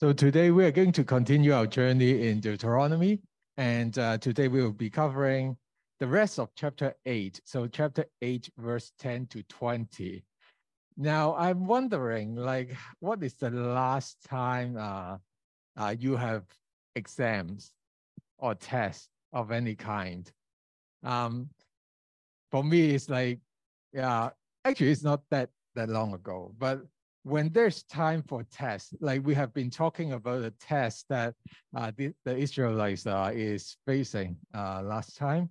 So today we are going to continue our journey in Deuteronomy, and uh, today we will be covering the rest of chapter 8. So chapter 8, verse 10 to 20. Now I'm wondering, like, what is the last time uh, uh, you have exams or tests of any kind? Um, for me, it's like, yeah, actually, it's not that that long ago, but when there's time for tests, like we have been talking about the test that uh, the, the Israelites uh, is facing uh, last time.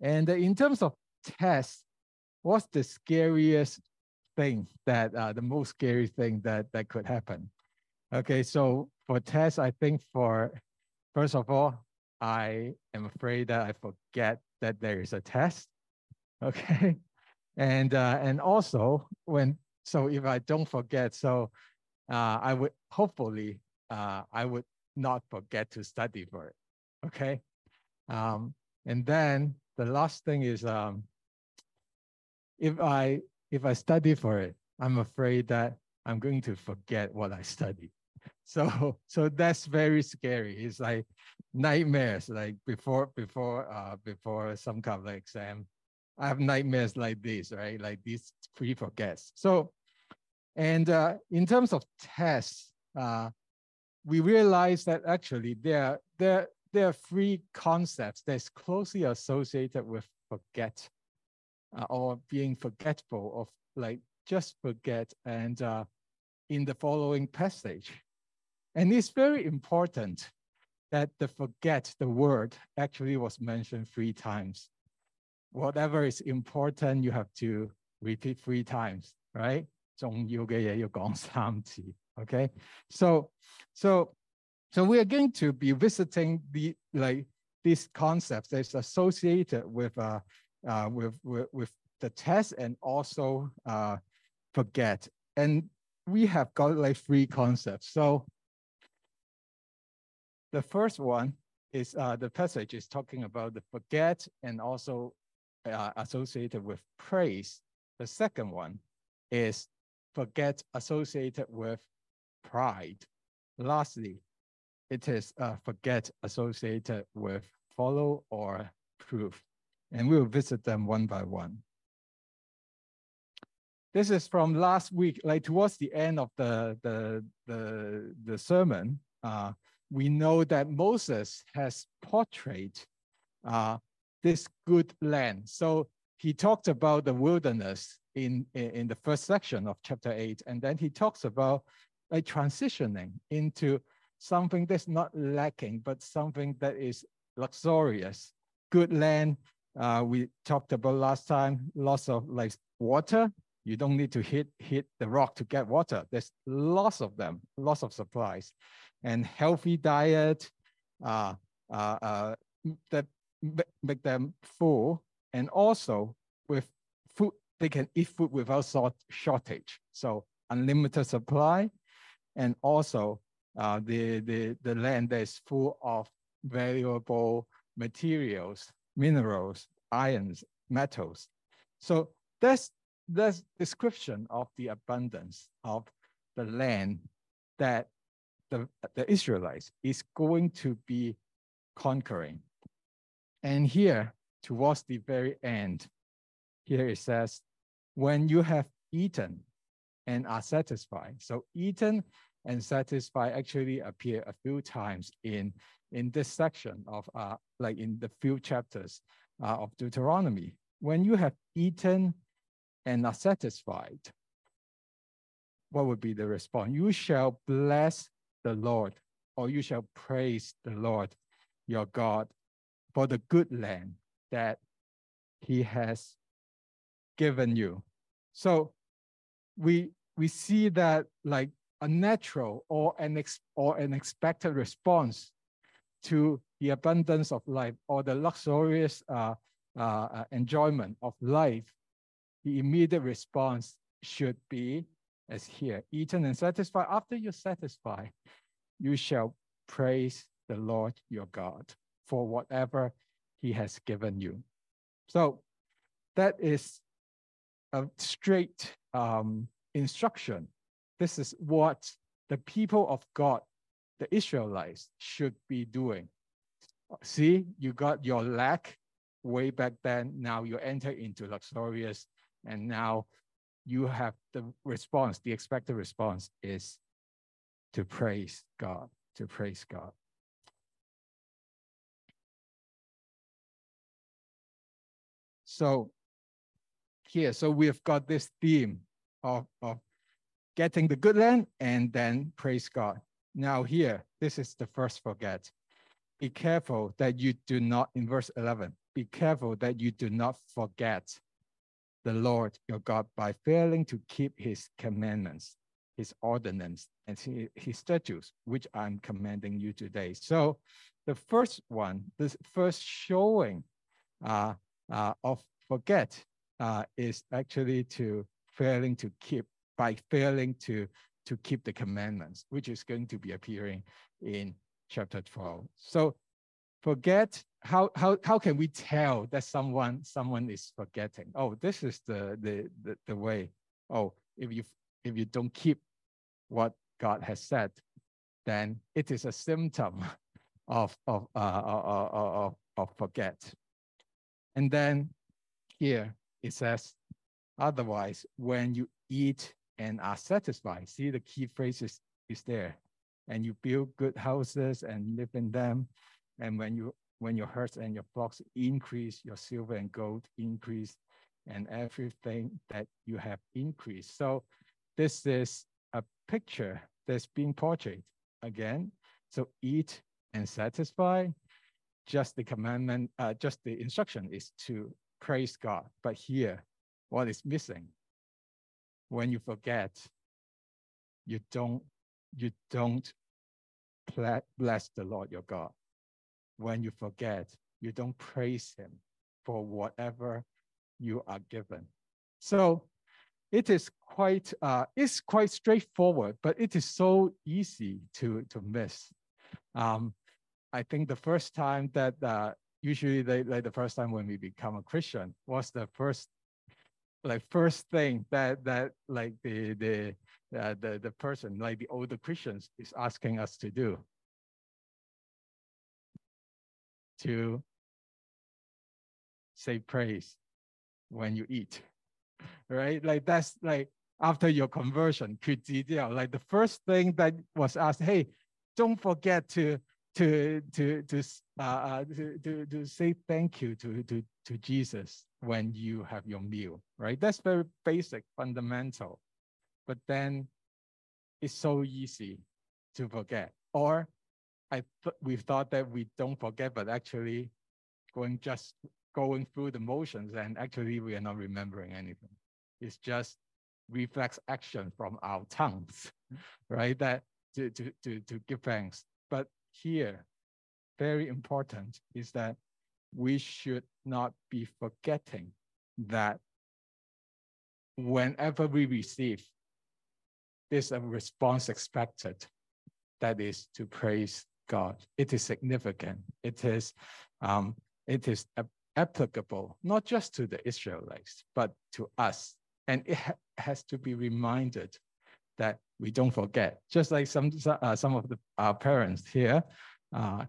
And in terms of tests, what's the scariest thing that, uh, the most scary thing that, that could happen? Okay, so for tests, I think for, first of all, I am afraid that I forget that there is a test. Okay. And, uh, and also when so if I don't forget, so uh, I would hopefully uh, I would not forget to study for it. Okay. Um, and then the last thing is um, if I if I study for it, I'm afraid that I'm going to forget what I studied. So so that's very scary. It's like nightmares. Like before before uh, before some kind of exam, I have nightmares like this, right? Like these free forgets. So, and uh, in terms of tests, uh, we realize that actually there, there, there are three concepts that's closely associated with forget uh, or being forgetful of like just forget and uh, in the following passage. And it's very important that the forget, the word actually was mentioned three times whatever is important, you have to repeat three times, right? 重要嘅嘢要讲三次, okay? So, so, so we are going to be visiting the like these concepts that's associated with uh, uh with, with with the test and also uh forget. And we have got like three concepts. So the first one is uh, the passage is talking about the forget and also uh, associated with praise. The second one is forget associated with pride. Lastly, it is uh, forget associated with follow or proof. And we will visit them one by one. This is from last week, like towards the end of the, the, the, the sermon, uh, we know that Moses has portrayed uh, this good land. So he talked about the wilderness in, in the first section of chapter eight, and then he talks about a transitioning into something that's not lacking, but something that is luxurious. Good land, uh, we talked about last time, lots of like water. You don't need to hit, hit the rock to get water. There's lots of them, lots of supplies. And healthy diet, uh, uh, uh, make them full, and also with food, they can eat food without sort shortage. So unlimited supply, and also uh, the, the, the land that is full of valuable materials, minerals, irons, metals. So that's that's description of the abundance of the land that the, the Israelites is going to be conquering. And here, towards the very end, here it says, when you have eaten and are satisfied. So eaten and satisfied actually appear a few times in, in this section of, uh, like in the few chapters uh, of Deuteronomy. When you have eaten and are satisfied, what would be the response? You shall bless the Lord, or you shall praise the Lord your God for the good land that he has given you. So we we see that like a natural or an ex, or an expected response to the abundance of life or the luxurious uh, uh, uh enjoyment of life, the immediate response should be as here, eaten and satisfied. After you satisfy, you shall praise the Lord your God for whatever he has given you. So that is a straight um, instruction. This is what the people of God the Israelites should be doing. See, you got your lack way back then. Now you enter into luxurious, and now you have the response, the expected response is to praise God, to praise God. So here, so we've got this theme of, of getting the good land and then praise God. Now here, this is the first forget. Be careful that you do not, in verse 11, be careful that you do not forget the Lord your God by failing to keep his commandments, his ordinance, and his statutes, which I'm commanding you today. So the first one, the first showing uh, uh, of forget uh, is actually to failing to keep, by failing to, to keep the commandments, which is going to be appearing in chapter 12. So forget how how how can we tell that someone someone is forgetting? Oh this is the the the, the way. Oh if you if you don't keep what god has said then it is a symptom of of uh, uh, of, of forget and then here it says otherwise when you eat and are satisfied see the key phrases is there and you build good houses and live in them and when you when your herds and your flocks increase, your silver and gold increase, and everything that you have increased. So this is a picture that's being portrayed again. So eat and satisfy. Just the commandment, uh, just the instruction is to praise God. But here, what is missing? When you forget, you don't, you don't bless the Lord your God when you forget, you don't praise him for whatever you are given. So it is quite uh, it's quite straightforward, but it is so easy to to miss. Um, I think the first time that uh, usually they, like the first time when we become a Christian was the first like first thing that that like the the uh, the the person like the older Christians is asking us to do to say praise when you eat, right? Like that's like after your conversion, like the first thing that was asked, hey, don't forget to to to to uh, uh, to, to to say thank you to to to Jesus when you have your meal, right? That's very basic, fundamental. But then it's so easy to forget. Or I th- we thought that we don't forget, but actually going just going through the motions and actually we are not remembering anything. It's just reflex action from our tongues, right? That to, to, to, to give thanks. But here, very important is that we should not be forgetting that whenever we receive, there's a response expected that is to praise God. It is significant. It is, um, it is applicable not just to the Israelites, but to us. And it ha has to be reminded that we don't forget. Just like some uh, some of the our parents here, uh,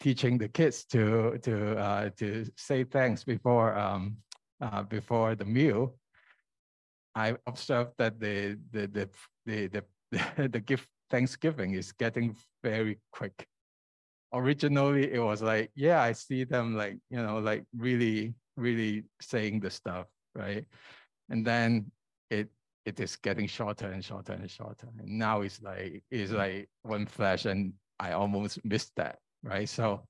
teaching the kids to to uh, to say thanks before um, uh, before the meal. I observed that the the the the the, the, gift Thanksgiving is getting very quick originally it was like, yeah, I see them like, you know, like really, really saying the stuff, right? And then it it is getting shorter and shorter and shorter. And now it's like it's like one flash and I almost missed that, right? So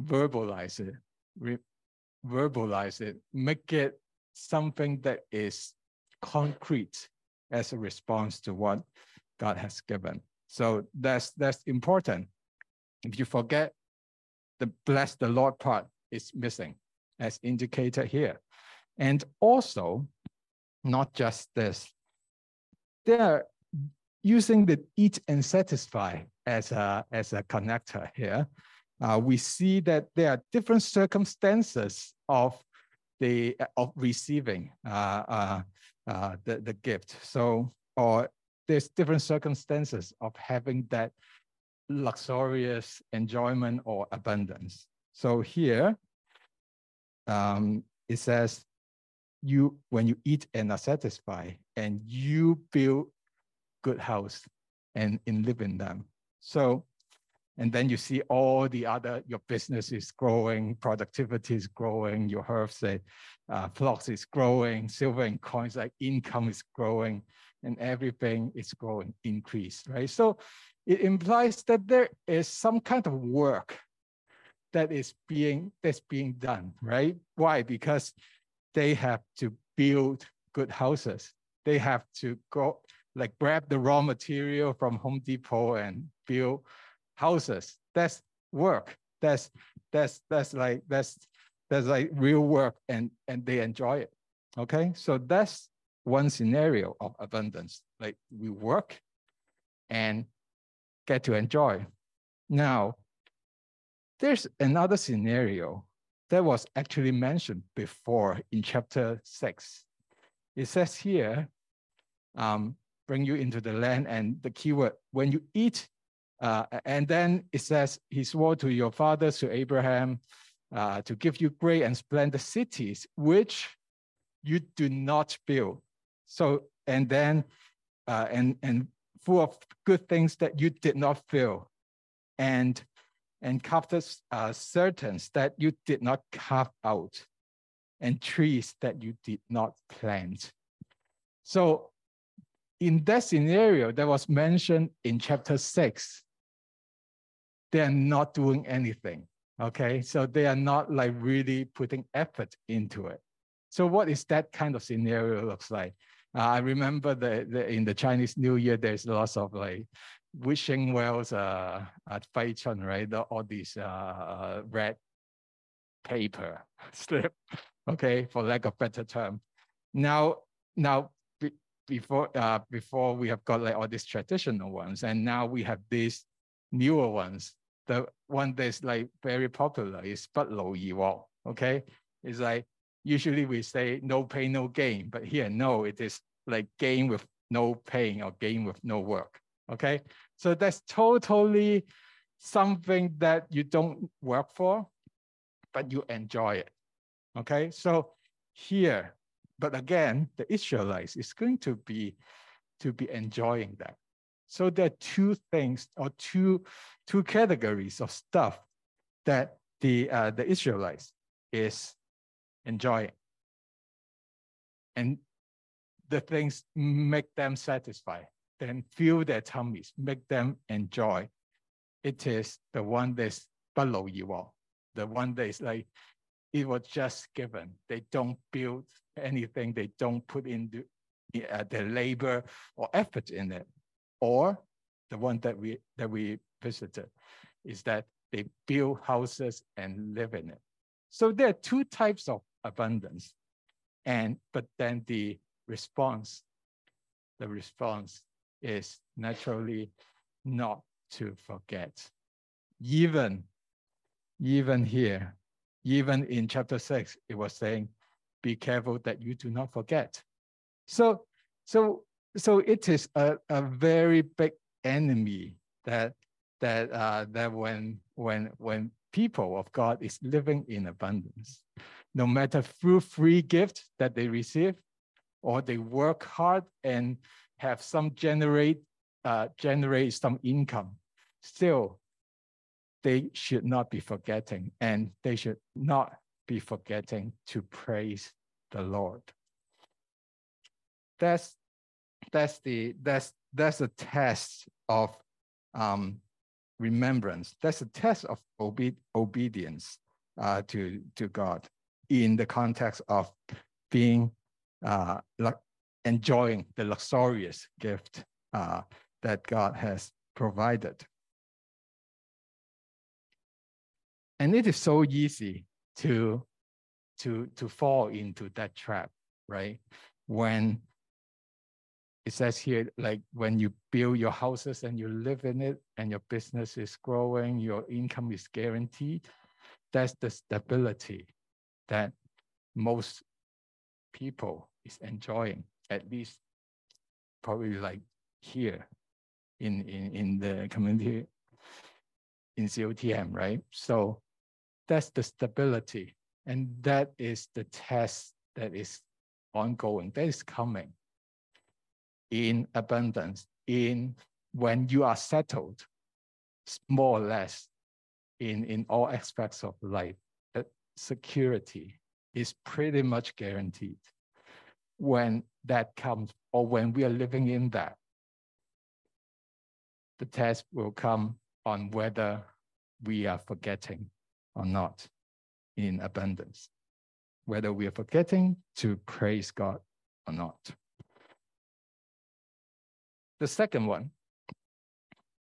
verbalize it, re- verbalize it, make it something that is concrete as a response to what God has given. So that's that's important. If you forget, the bless the Lord part is missing as indicated here. And also, not just this, they're using the eat and satisfy as a, as a connector here. Uh, we see that there are different circumstances of the of receiving uh, uh, uh, the, the gift. So, or there's different circumstances of having that luxurious enjoyment or abundance. So here, um, it says, you when you eat and are satisfied, and you build good house and in live in them. So, and then you see all the other, your business is growing, productivity is growing, your herbs say, uh, flocks is growing, silver and coins, like income is growing, and everything is growing, increase, right? So it implies that there is some kind of work that is being that's being done, right? Why? Because they have to build good houses. They have to go like grab the raw material from Home Depot and build houses. That's work. That's that's that's like that's that's like real work and and they enjoy it. Okay, so that's one scenario of abundance. Like we work and get to enjoy. Now, there's another scenario that was actually mentioned before in chapter six. It says here, um, bring you into the land, and the keyword, when you eat, uh, and then it says, he swore to your fathers, to Abraham, uh, to give you great and splendid cities, which you do not build. So, and then, uh, and, and full of good things that you did not fill. And and carved uh, cisterns that you did not carve out, and trees that you did not plant. So, in that scenario that was mentioned in chapter six, they are not doing anything. Okay, so they are not like really putting effort into it. So, what is that kind of scenario looks like? Uh, I remember the, in the Chinese New Year, there's lots of like wishing wells uh, at Fai Chun, right? The, all these uh, red paper slip, okay, for lack of better term. Now, now be, before uh, before we have got like all these traditional ones, and now we have these newer ones. The one that's like very popular is But Lo Yi Wo, okay? It's like usually we say no pain, no gain, but here, no, it is like gain with no pain or gain with no work. Okay, so that's totally something that you don't work for, but you enjoy it. Okay, so here, but again, the Israelites is going to be to be enjoying that. So there are two things or two two categories of stuff that the uh, the Israelites is enjoying. And the things make them satisfied then fill their tummies, make them enjoy. It is the one that's below you all, the one that is like, it was just given. They don't build anything, they don't put in the, uh, their labor or effort in it. Or the one that we that we visited is that they build houses and live in it. So there are two types of abundance. And but then the response, the response is naturally not to forget. Even, even here, even in chapter six, it was saying, be careful that you do not forget. So, so, so it is a, a very big enemy that that uh, that when when when people of God is living in abundance, no matter through free gift that they receive, or they work hard and have some generate uh, generate some income, still they should not be forgetting and they should not be forgetting to praise the Lord. That's that's the that's that's a test of um, remembrance. That's a test of obe- obedience uh, to to God in the context of being uh, like enjoying the luxurious gift uh, that God has provided. And it is so easy to, to, to fall into that trap, right? When it says here, like when you build your houses and you live in it and your business is growing, your income is guaranteed, that's the stability that most people is enjoying at least probably like here in, in, in the community in COTM, right? So that's the stability. And that is the test that is ongoing, that is coming in abundance, in when you are settled, more or less in, in all aspects of life, that security is pretty much guaranteed. When that comes, or when we are living in that, the test will come on whether we are forgetting or not in abundance, whether we are forgetting to praise God or not. The second one,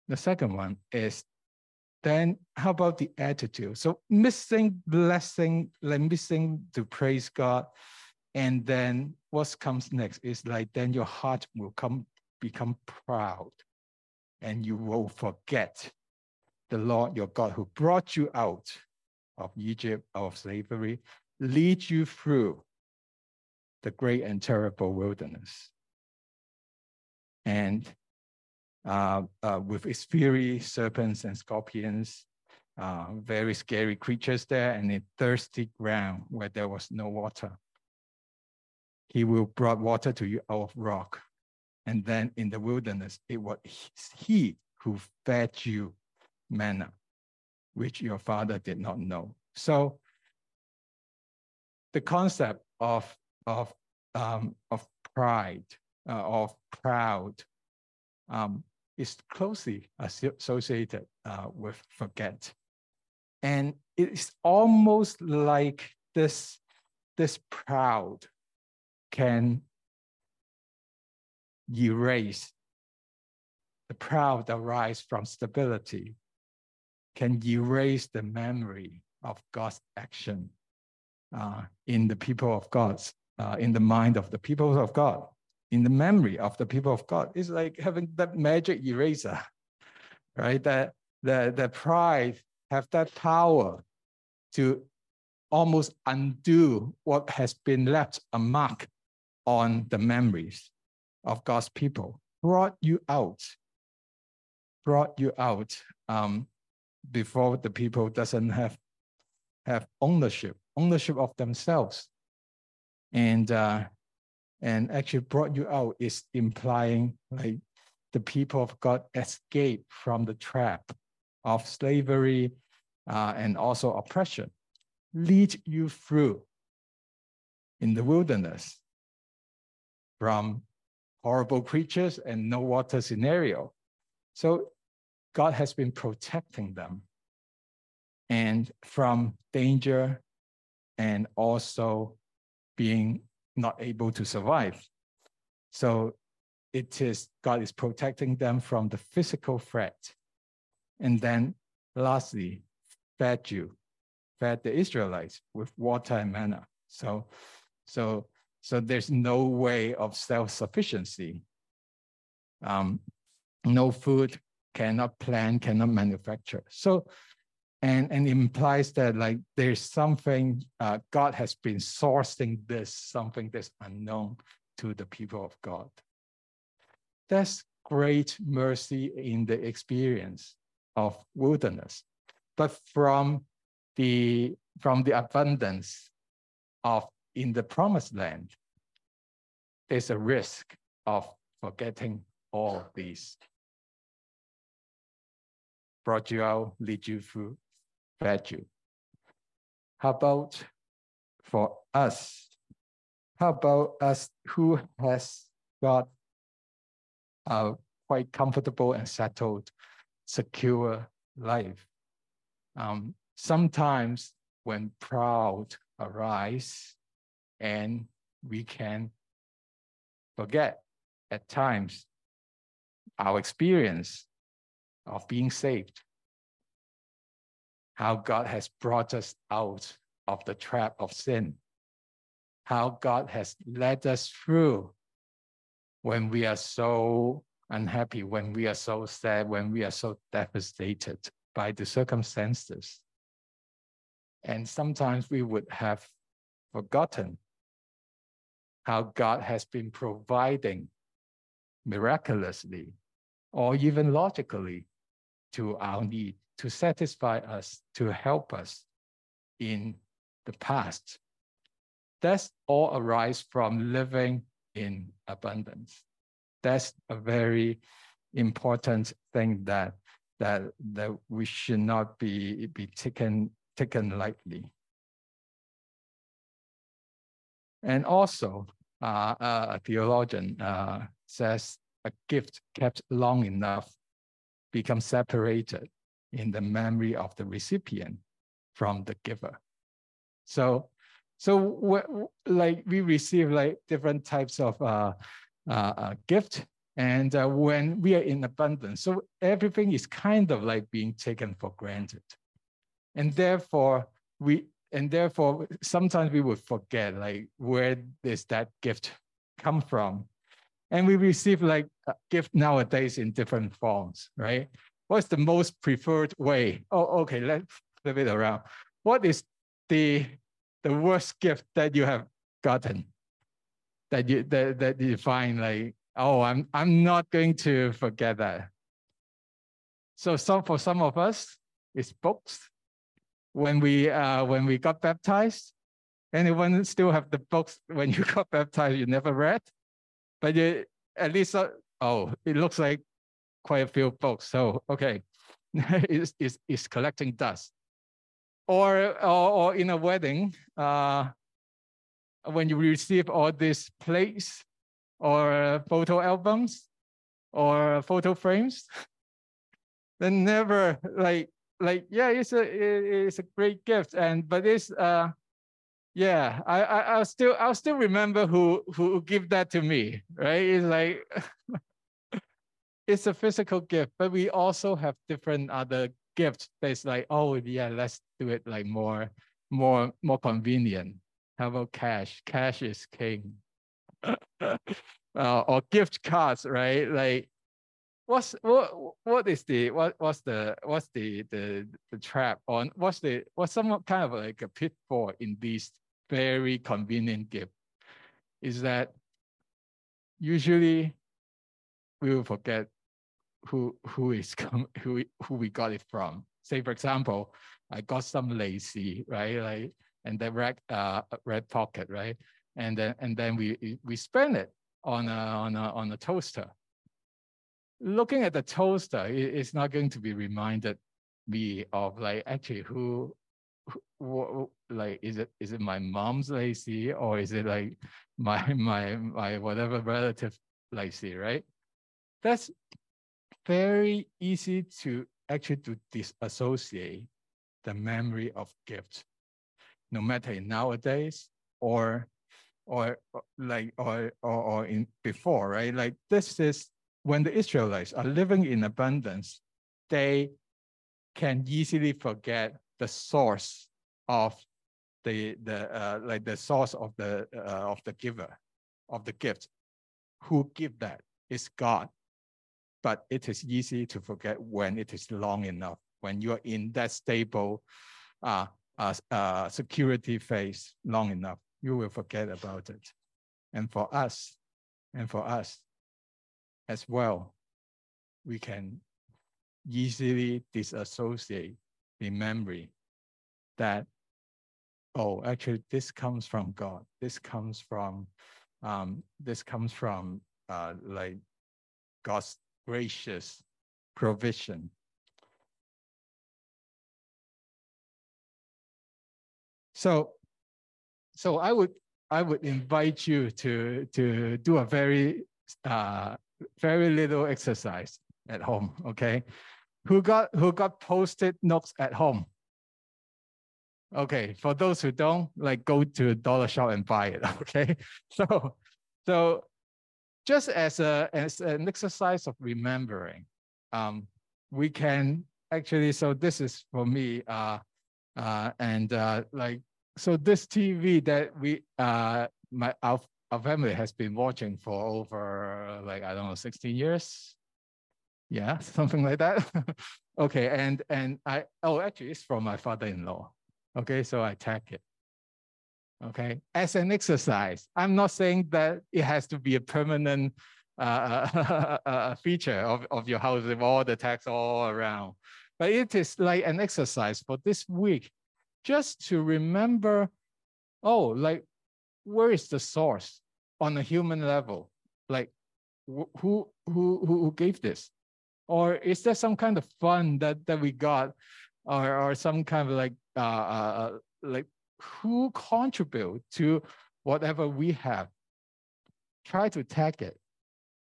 the second one is then how about the attitude? So missing blessing, like missing to praise God. And then what comes next is like then your heart will come become proud and you will forget the Lord your God who brought you out of Egypt, of slavery, lead you through the great and terrible wilderness. And uh, uh, with its fiery serpents and scorpions, uh, very scary creatures there, and a thirsty ground where there was no water. He will brought water to you out of rock. And then in the wilderness, it was he who fed you manna, which your father did not know. So the concept of, of, um, of pride, uh, of proud, um, is closely associated uh, with forget. And it's almost like this, this proud can erase the proud that rise from stability can erase the memory of God's action uh, in the people of God, uh, in the mind of the people of God in the memory of the people of God. It's like having that magic eraser, right? That the, the pride have that power to almost undo what has been left a mark on the memories of God's people, brought you out, brought you out um, before the people doesn't have have ownership, ownership of themselves. And uh, and actually brought you out is implying like the people of God escape from the trap of slavery uh, and also oppression, lead you through in the wilderness from horrible creatures and no water scenario. So God has been protecting them and from danger and also being not able to survive. So it is God is protecting them from the physical threat. And then lastly, fed you, fed the Israelites with water and manna. So, so, so there's no way of self-sufficiency. Um, no food, cannot plan, cannot manufacture. So and and implies that like there's something uh, God has been sourcing this something that's unknown to the people of God. That's great mercy in the experience of wilderness, but from the from the abundance of in the promised land, there's a risk of forgetting all these. Brought you out, lead you through, value. How about for us? How about us who has got a quite comfortable and settled, secure life? Um, sometimes when proud arise and we can forget at times our experience of being saved how God has brought us out of the trap of sin, how God has led us through when we are so unhappy, when we are so sad, when we are so devastated by the circumstances. And sometimes we would have forgotten how God has been providing miraculously or even logically to our need, to satisfy us, to help us in the past. That's all arise from living in abundance. That's a very important thing that that that we should not be be taken taken lightly. And also, a theologian uh, says a gift kept long enough becomes separated in the memory of the recipient from the giver. So, so like we receive like different types of uh, uh, uh, gift, and uh, when we are in abundance, so everything is kind of like being taken for granted, and therefore we and therefore sometimes we would forget like where does that gift come from? And we receive like gift nowadays in different forms right? What's the most preferred way? Oh okay let's flip it around. What is the the worst gift that you have gotten? That you that, that you find like oh i'm i'm not going to forget that. So some for some of us it's books when we uh, when we got baptized. Anyone still have the books when you got baptized you never read? But at least, uh, oh, it looks like quite a few books. So, okay, it's, it's, it's collecting dust. Or, or, or in a wedding, uh, when you receive all these plates or photo albums or photo frames, then never like like yeah it's a it's a great gift and but it's uh yeah i, I i'll still i'll still remember who who give that to me right? It's like it's a physical gift but we also have different other gifts that's like oh yeah let's do it like more more more convenient. How about cash? Cash is king. Uh, or gift cards right? Like what's what what is the what what's the what's the the the trap on what's the what's some kind of like a pitfall in these very convenient gift is that usually we will forget who who is come who who we got it from. Say for example, I got some lai see, right? Like and the red uh red pocket, right? And then and then we we spend it on a on a on a toaster looking at the toaster, it's not going to be reminded me of like actually who, who like is it is it my mom's lai see or is it like my my my whatever relative lai see, right? That's very easy to actually to disassociate the memory of gift, no matter in nowadays or or like or or, or in before, right? Like this is when the Israelites are living in abundance, they can easily forget the source of the the uh, like the source of the uh, of the giver of the gift. Who give that is God, but it is easy to forget when it is long enough. When you are in that stable uh, uh, uh, security phase long enough, you will forget about it. And for us, and for us, as well, we can easily disassociate the memory that, oh, actually this comes from God. This comes from, um, this comes from uh, like God's gracious provision. So, so I would I would invite you to to do a very uh, very little exercise at home, okay? Who got who got post-it notes at home? Okay, for those who don't, like go to a dollar shop and buy it, okay? So so just as a as an exercise of remembering, um, we can actually, so this is for me, uh, uh, and uh, like, so this TV that we, uh, my, our our family has been watching for over like I don't know 16 years. Yeah, something like that. okay, and and I oh actually it's from my father-in-law. Okay, so I tag it. Okay, as an exercise. I'm not saying that it has to be a permanent uh, a feature of, of your house with all the tags all around. But it is like an exercise for this week, just to remember, oh, like where is the source on a human level? Like who who who who gave this? Or is there some kind of fun that that we got, or or some kind of like uh, uh, uh like who contribute to whatever we have? Try to tag it.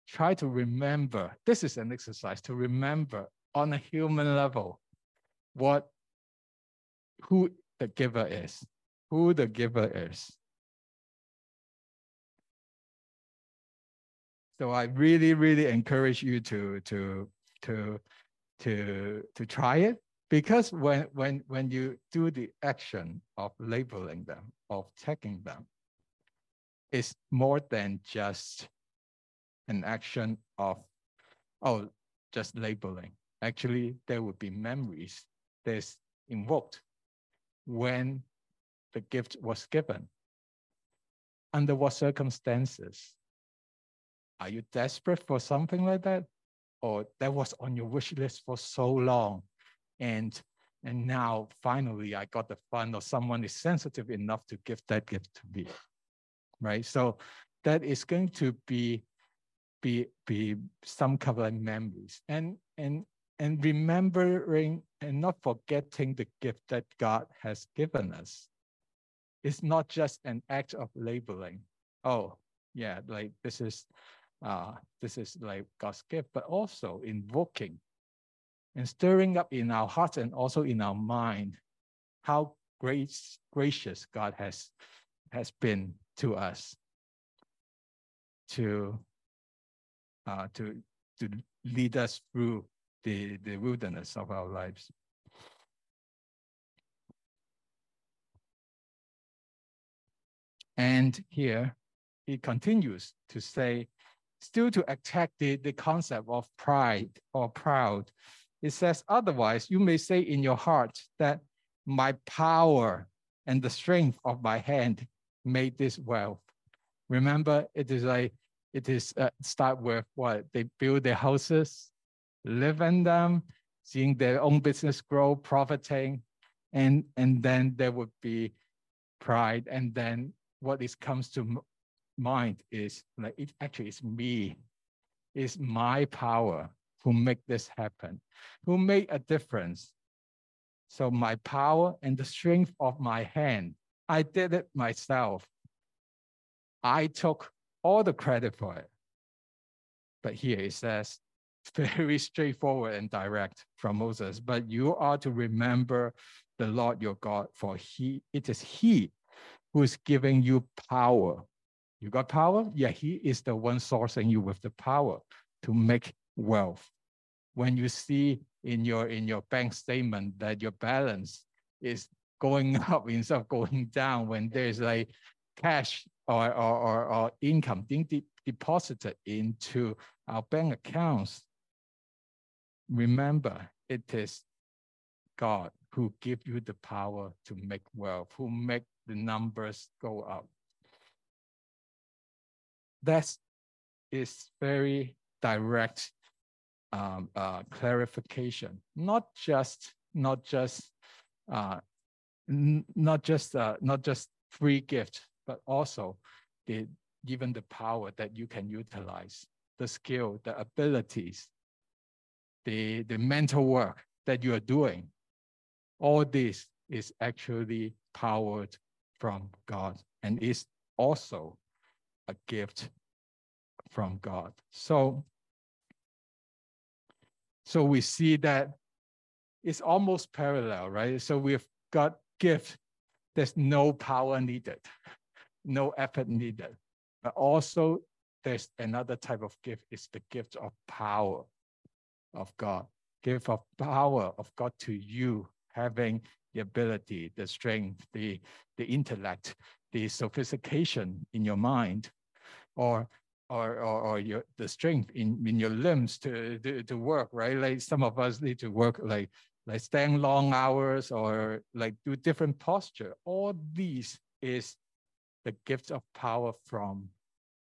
Try to remember. This is an exercise to remember on a human level what who the giver is, who the giver is. So I really, really encourage you to to to to to try it because when when when you do the action of labeling them, of tagging them, it's more than just an action of oh just labeling. Actually, there would be memories that's invoked when the gift was given. Under what circumstances? Are you desperate for something like that? Or that was on your wish list for so long. And and now finally I got the fund or someone is sensitive enough to give that gift to me. Right. So that is going to be be be some of memories. And and and remembering and not forgetting the gift that God has given us. It's not just an act of labeling. Oh, yeah, like this is uh, this is like God's gift, but also invoking and stirring up in our hearts and also in our mind how great, gracious God has, has been to us to, uh, to, to lead us through the, the wilderness of our lives. And here he continues to say, still to attack the, the concept of pride or proud. It says, otherwise, you may say in your heart that my power and the strength of my hand made this wealth. Remember, it is like, it is uh, start with what? They build their houses, live in them, seeing their own business grow, profiting, and, and then there would be pride. And then what is comes to mind is like it actually is me, is my power who make this happen, who make a difference. So my power and the strength of my hand, I did it myself. I took all the credit for it. But here it says, very straightforward and direct from Moses. But you are to remember the Lord your God, for he it is he who is giving you power you got power? Yeah, he is the one sourcing you with the power to make wealth. When you see in your in your bank statement that your balance is going up instead of going down, when there's like cash or or, or, or income being de deposited into our bank accounts, remember it is God who give you the power to make wealth, who make the numbers go up that is very direct um, uh, clarification, not just not just uh, not just uh, not just free gift, but also the given the power that you can utilize, the skill, the abilities, the the mental work that you are doing. All this is actually powered from God and is also a gift from God. So, so we see that it's almost parallel, right? So we've got gift. There's no power needed, no effort needed. But also there's another type of gift. It's the gift of power of God. Gift of power of God to you, having the ability, the strength, the, the intellect, the sophistication in your mind or or, or, or your the strength in, in your limbs to, to, to work, right? Like some of us need to work like like stand long hours or like do different posture. All these is the gift of power from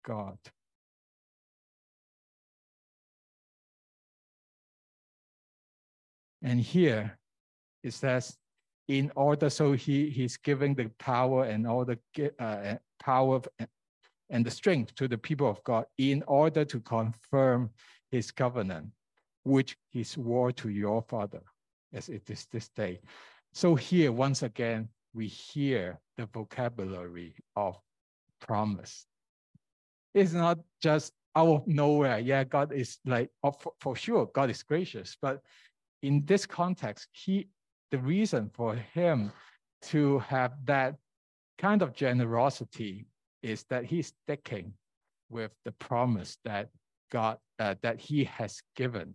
God. And here it says, in order, so he, he's giving the power and all the uh, power and the strength to the people of God in order to confirm his covenant, which he swore to your father, as it is this day. So here, once again, we hear the vocabulary of promise. It's not just out of nowhere. Yeah, God is like, for, for sure, God is gracious. But in this context, he the reason for him to have that kind of generosity is that he's sticking with the promise that God uh, that he has given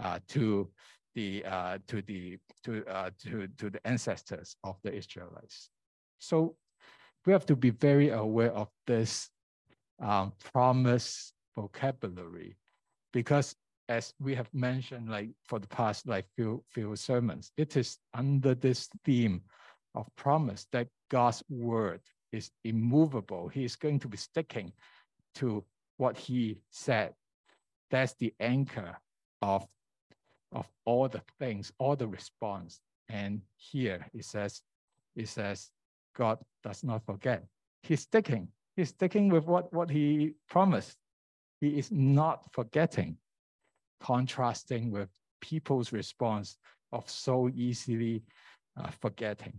uh, to the uh, to the to uh, to to the ancestors of the Israelites. So we have to be very aware of this um, promise vocabulary because as we have mentioned like for the past like few few sermons it is under this theme of promise that god's word is immovable. He is going to be sticking to what he said. That's the anchor of of all the things all the response. And here it says it says god does not forget. He's sticking. He's sticking with what what he promised. He is not forgetting contrasting with people's response of so easily uh, forgetting.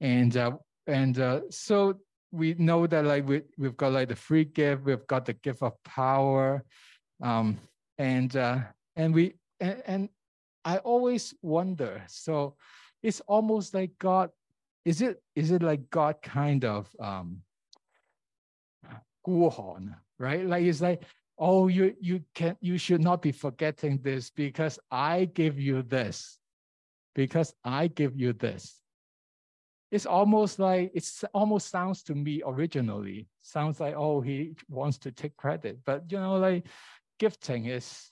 And uh, and uh, so we know that like we, we've got like the free gift, we've got the gift of power, um, and uh, and we and, and I always wonder. So it's almost like God. Is it is it like God kind of um, right? Like it's like, oh, you you can you should not be forgetting this because I give you this, because I give you this. It's almost like it's almost sounds to me originally sounds like oh he wants to take credit, but you know like gifting is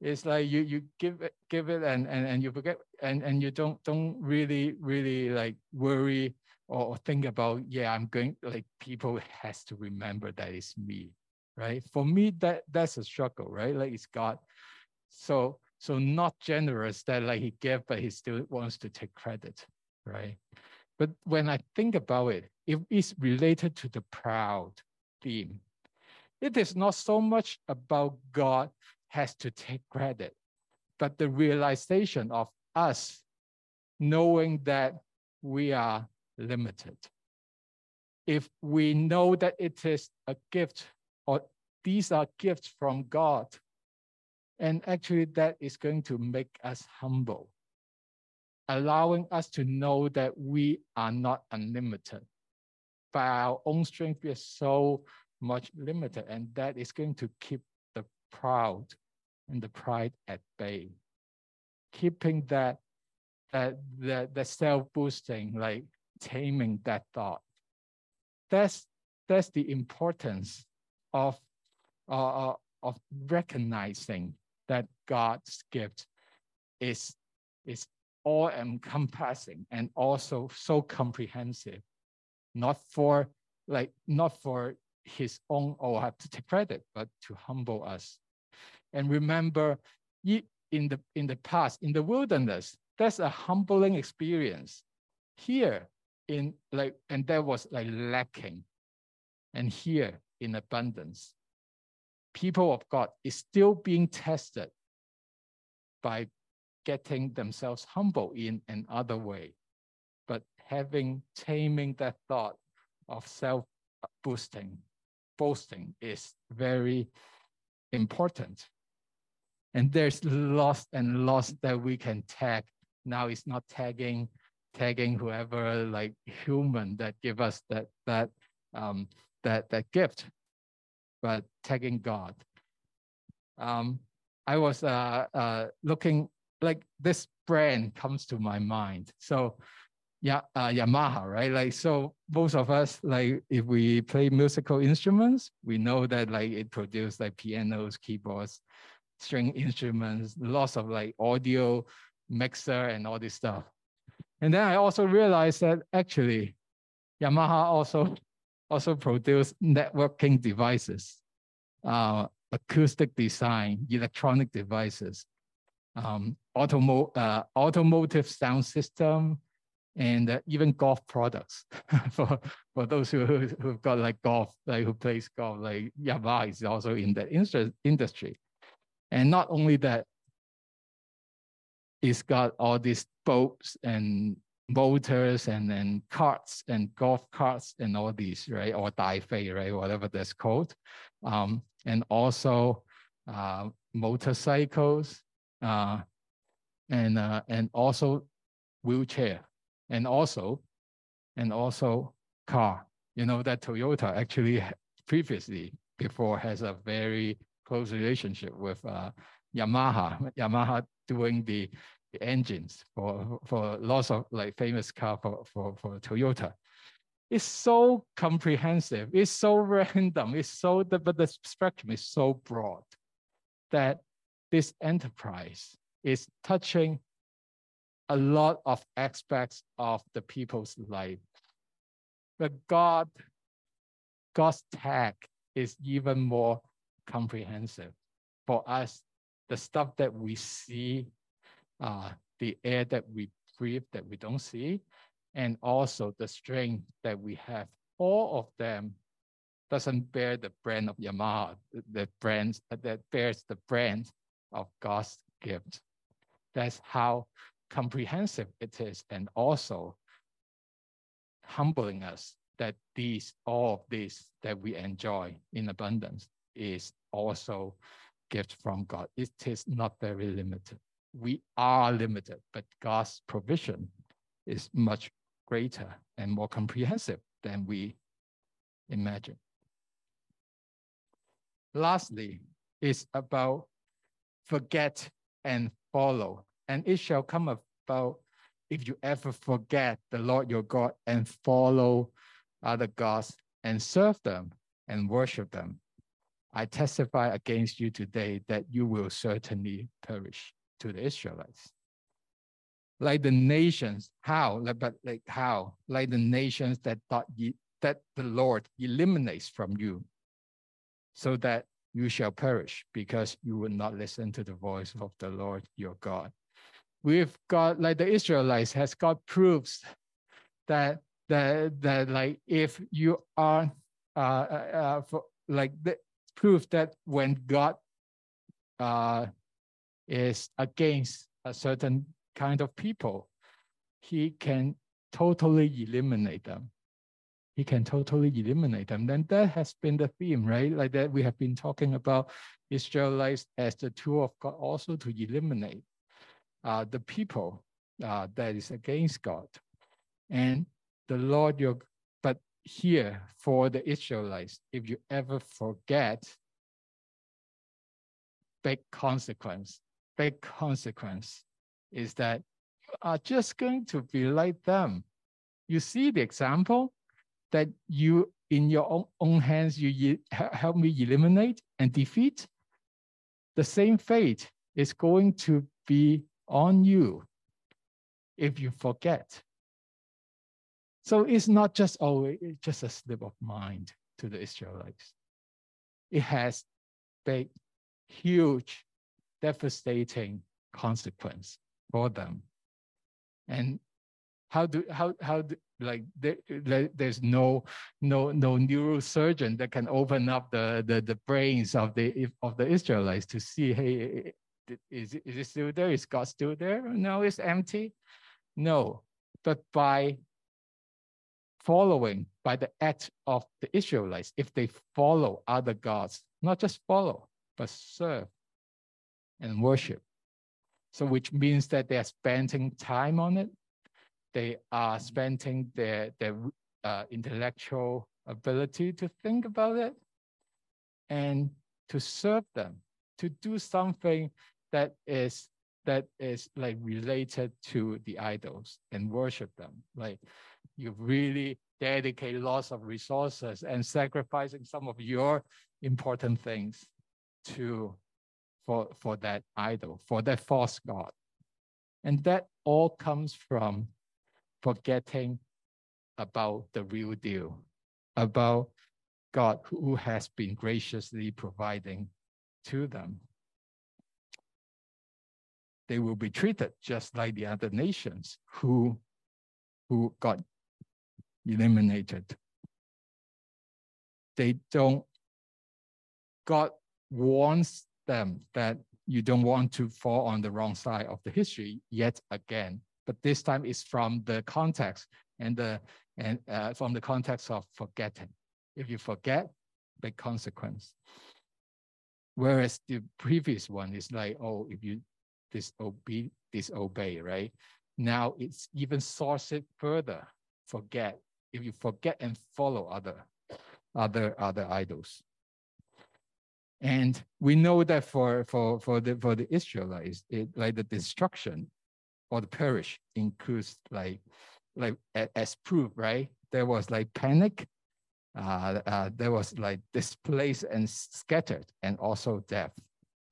is like you you give it give it and and, and you forget and and you don't don't really really like worry or, think about, yeah, I'm going like people has to remember that it's me, right? For me, that that's a struggle, right? Like it's God. So so not generous that like he gave, but he still wants to take credit, right? But when I think about it, it is related to the proud theme. It is not so much about God has to take credit, but the realization of us knowing that we are limited. If we know that it is a gift or these are gifts from God, and actually that is going to make us humble, allowing us to know that we are not unlimited. By our own strength, we are so much limited, and that is going to keep the proud and the pride at bay. Keeping that that that, that self-boosting, like taming that thought. That's, that's the importance of, uh, uh, of recognizing that God's gift is, is all encompassing and also so comprehensive, not for like not for his own oh, or have to take credit, but to humble us. And remember, in the in the past, in the wilderness, that's a humbling experience. Here, in like, and that was like lacking. And here in abundance, people of God is still being tested by getting themselves humble in another way, but having taming that thought of self boosting, boasting is very important. And there's lots and lots that we can tag. Now it's not tagging tagging whoever like human that give us that that um, that that gift, but tagging God. Um, I was uh, uh, looking like this brand comes to my mind. So yeah, uh, Yamaha, right? Like so, most of us like if we play musical instruments, we know that like it produces like pianos, keyboards, string instruments, lots of like audio mixer and all this stuff. And then I also realized that actually Yamaha also also produce networking devices. Uh, acoustic design, electronic devices, um, automo uh, automotive sound system, and uh, even golf products for for those who who've got like golf, like who plays golf, like Yamaha is also in that industry. And not only that, it's got all these boats and motors and then carts and golf carts and all these, right? Or Daifei, right? Whatever that's called. Um, and also uh, motorcycles uh, and, uh, and also wheelchair and also, and also car. You know that Toyota actually previously before has a very close relationship with uh, Yamaha. Yamaha doing the, the engines for for lots of like famous car for for for Toyota. It's so comprehensive. It's so random. It's so the, but the spectrum is so broad that this enterprise is touching a lot of aspects of the people's life. But God, God's tag is even more comprehensive. For us, the stuff that we see, uh, the air that we breathe that we don't see, and also the strength that we have, all of them doesn't bear the brand of Yamaha, the brand that bears the brand of God's gift. That's how comprehensive it is and also humbling us that these all of this that we enjoy in abundance is also gift from God. It is not very limited. We are limited, but God's provision is much greater and more comprehensive than we imagine. Lastly, it's about forget and follow and it shall come about if you ever forget the Lord your God and follow other gods and serve them and worship them. I testify against you today that you will certainly perish to the Israelites. Like the nations, how? Like, but like how? Like the nations that thought ye, that the Lord eliminates from you, so that you shall perish because you will not listen to the voice of the Lord your God we've got like the Israelites has got proofs that that that like if you are uh, uh, uh for, like the proof that when God uh is against a certain kind of people, he can totally eliminate them. He can totally eliminate them. Then that has been the theme, right? Like that we have been talking about Israelites as the tool of God also to eliminate uh, the people uh, that is against God. And the Lord your, but here for the Israelites, if you ever forget, big consequence, big consequence is that you are just going to be like them. You see the example that you in your own, own hands you help me eliminate and defeat. The same fate is going to be on you if you forget. So it's not just always oh, just a slip of mind to the Israelites. It has big, huge, devastating consequence for them. And how do how how do, like there, there's no no no neurosurgeon that can open up the, the the brains of the of the Israelites to see hey is, is it still there? Is God still there? No, it's empty. No, but by following, by the act of the Israelites, if they follow other gods, not just follow, but serve and worship. So which means that they are spending time on it. They are spending their, their uh, intellectual ability to think about it and to serve them, to do something that is that is like related to the idols and worship them. Like you really dedicate lots of resources and sacrificing some of your important things to for for that idol, for that false god. And that all comes from forgetting about the real deal, about God who has been graciously providing to them. They will be treated just like the other nations who, who got eliminated. They don't, God warns them that you don't want to fall on the wrong side of the history yet again. But this time it's from the context and the and uh, from the context of forgetting. If you forget, big consequence. Whereas the previous one is like, oh, if you disobey, disobey, right? Now it's even source it further. Forget. If you forget and follow other, other, other idols. And we know that for for for the for the Israelites, it, like the destruction or the parish includes like like as proof, right? There was like panic, uh, uh, there was like displaced and scattered, and also death.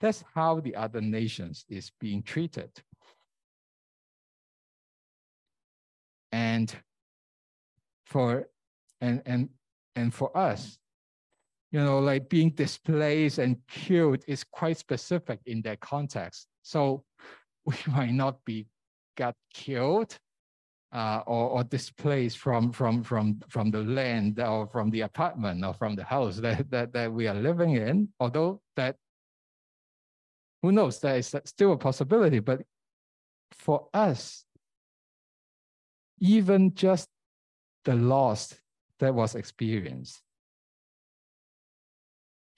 That's how the other nations is being treated. And for and and and for us, you know, like being displaced and killed is quite specific in that context. So we might not be got killed uh, or, or displaced from, from, from, from the land or from the apartment or from the house that, that, that we are living in, although that, who knows, that is still a possibility. But for us, even just the loss that was experienced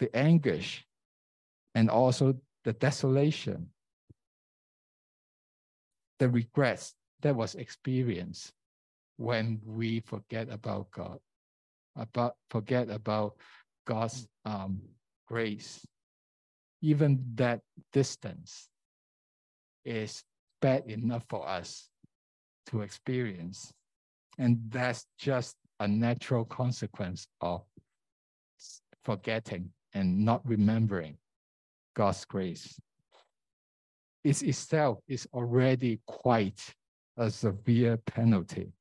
the anguish, and also the desolation, the regrets that was experienced when we forget about God, about forget about God's um, grace. Even that distance is bad enough for us to experience. And that's just a natural consequence of forgetting and not remembering God's grace. It itself is already quite a severe penalty.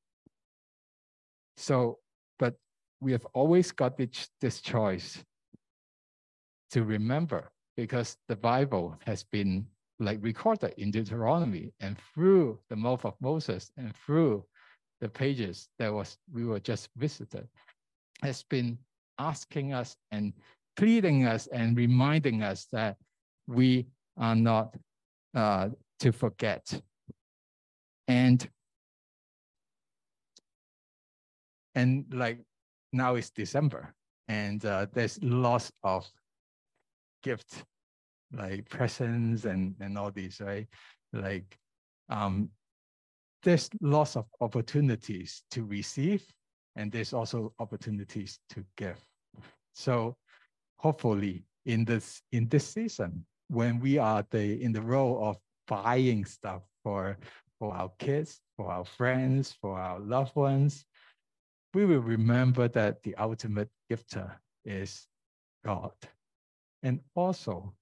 So, but we have always got this, this choice to remember because the Bible has been like recorded in Deuteronomy and through the mouth of Moses and through the pages that was we were just visited has been asking us and pleading us and reminding us that we are not uh, to forget. And and like now it's December, and uh, there's lots of gift, like presents and and all these, right? Like um, there's lots of opportunities to receive, and there's also opportunities to give. So hopefully in this in this season when we are the in the role of buying stuff for for our kids for our friends for our loved ones we will remember that the ultimate gifter is god. And also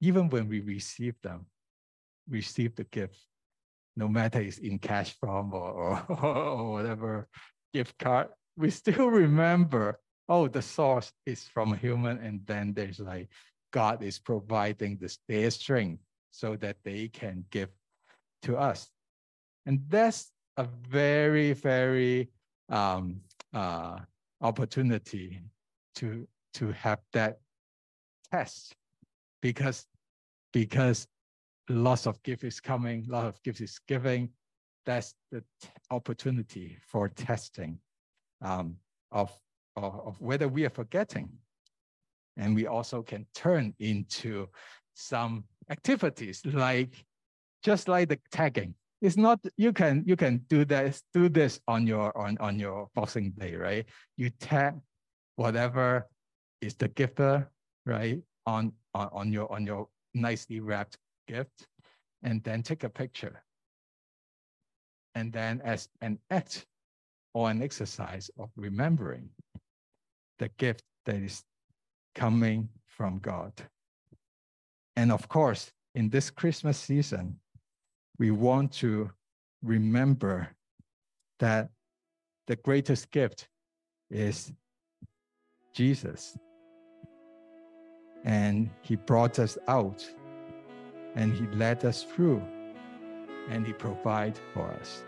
even when we receive them receive the gift no matter it's in cash form or, or, or whatever gift card we still remember oh, the source is from a human, and then there's like God is providing this their strength so that they can give to us. And that's a very, very um, uh, opportunity to to have that test because because lots of gift is coming, lot of gift is giving. That's the opportunity for testing um, of of, of whether we are forgetting. And we also can turn into some activities like just like the tagging. It's not you can you can do this do this on your on on your Boxing Day, right? You tag whatever is the gifter, right? On on, on your on your nicely wrapped gift, and then take a picture. And then as an act or an exercise of remembering, the gift that is coming from God. And of course, in this Christmas season, we want to remember that the greatest gift is Jesus. and He brought us out, and He led us through, and He provided for us.